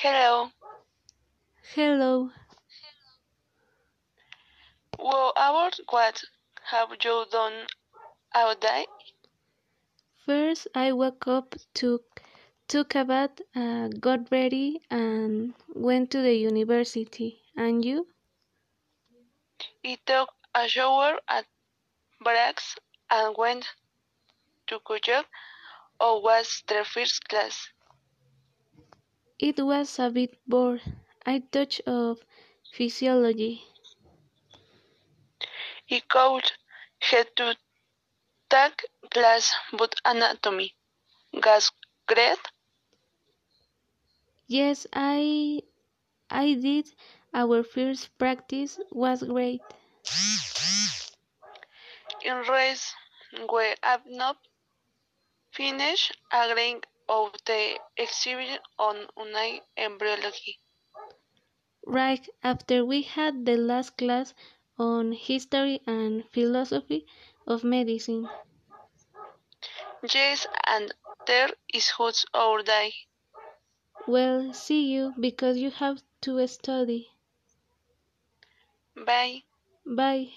Hello. Hello. Well, about what have you done all day? First, I woke up, took took a bath, uh, got ready, and went to the university. And you? I took a shower at breaks and went to college or was the first class. It was a bit bored. I touch of physiology. I could had to take class but anatomy. Was great. Yes, I I did. Our first practice was great. In race we have not finished agreeing of the exhibition on unai embryology. Right after we had the last class on history and philosophy of medicine. Yes, and there is who's our day. Well, see you because you have to study. Bye. Bye.